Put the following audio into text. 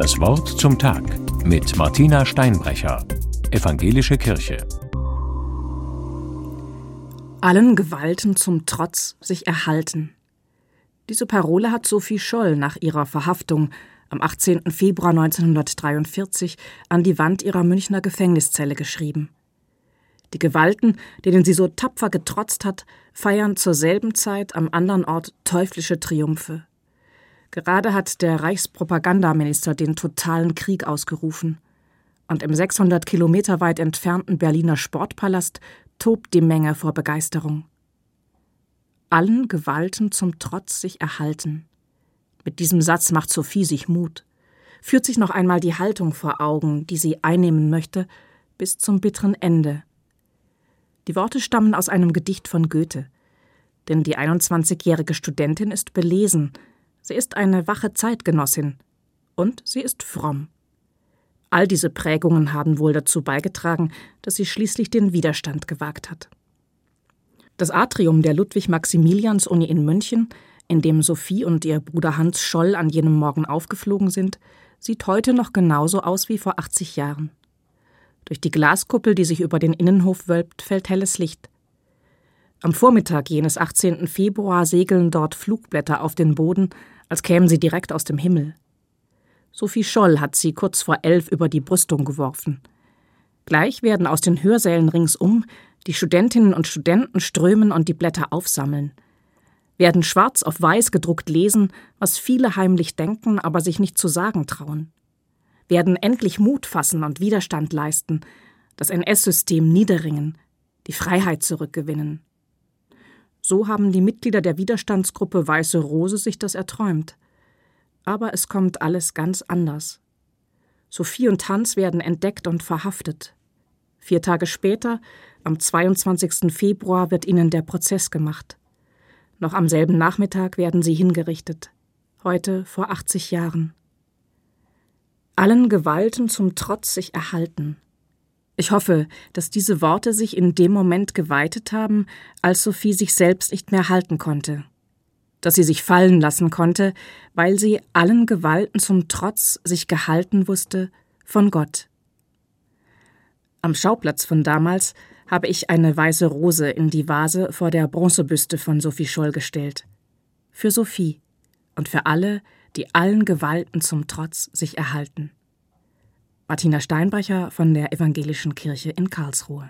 Das Wort zum Tag mit Martina Steinbrecher, Evangelische Kirche. Allen Gewalten zum Trotz sich erhalten. Diese Parole hat Sophie Scholl nach ihrer Verhaftung am 18. Februar 1943 an die Wand ihrer Münchner Gefängniszelle geschrieben. Die Gewalten, denen sie so tapfer getrotzt hat, feiern zur selben Zeit am anderen Ort teuflische Triumphe. Gerade hat der Reichspropagandaminister den totalen Krieg ausgerufen. Und im 600 Kilometer weit entfernten Berliner Sportpalast tobt die Menge vor Begeisterung. Allen Gewalten zum Trotz sich erhalten. Mit diesem Satz macht Sophie sich Mut, führt sich noch einmal die Haltung vor Augen, die sie einnehmen möchte, bis zum bitteren Ende. Die Worte stammen aus einem Gedicht von Goethe. Denn die 21-jährige Studentin ist belesen, sie ist eine wache Zeitgenossin und sie ist fromm. All diese Prägungen haben wohl dazu beigetragen, dass sie schließlich den Widerstand gewagt hat. Das Atrium der Ludwig-Maximilians-Uni in München, in dem Sophie und ihr Bruder Hans Scholl an jenem Morgen aufgeflogen sind, sieht heute noch genauso aus wie vor 80 Jahren. Durch die Glaskuppel, die sich über den Innenhof wölbt, fällt helles Licht. Am Vormittag jenes 18. Februar segeln dort Flugblätter auf den Boden, als kämen sie direkt aus dem Himmel. Sophie Scholl hat sie kurz vor elf über die Brüstung geworfen. Gleich werden aus den Hörsälen ringsum die Studentinnen und Studenten strömen und die Blätter aufsammeln, werden schwarz auf weiß gedruckt lesen, was viele heimlich denken, aber sich nicht zu sagen trauen werden endlich Mut fassen und Widerstand leisten, das NS-System niederringen, die Freiheit zurückgewinnen. So haben die Mitglieder der Widerstandsgruppe Weiße Rose sich das erträumt. Aber es kommt alles ganz anders. Sophie und Hans werden entdeckt und verhaftet. Vier Tage später, am 22. Februar, wird ihnen der Prozess gemacht. Noch am selben Nachmittag werden sie hingerichtet. Heute vor 80 Jahren allen Gewalten zum Trotz sich erhalten. Ich hoffe, dass diese Worte sich in dem Moment geweitet haben, als Sophie sich selbst nicht mehr halten konnte, dass sie sich fallen lassen konnte, weil sie allen Gewalten zum Trotz sich gehalten wusste von Gott. Am Schauplatz von damals habe ich eine weiße Rose in die Vase vor der Bronzebüste von Sophie Scholl gestellt. Für Sophie und für alle, die allen Gewalten zum Trotz sich erhalten. Martina Steinbrecher von der Evangelischen Kirche in Karlsruhe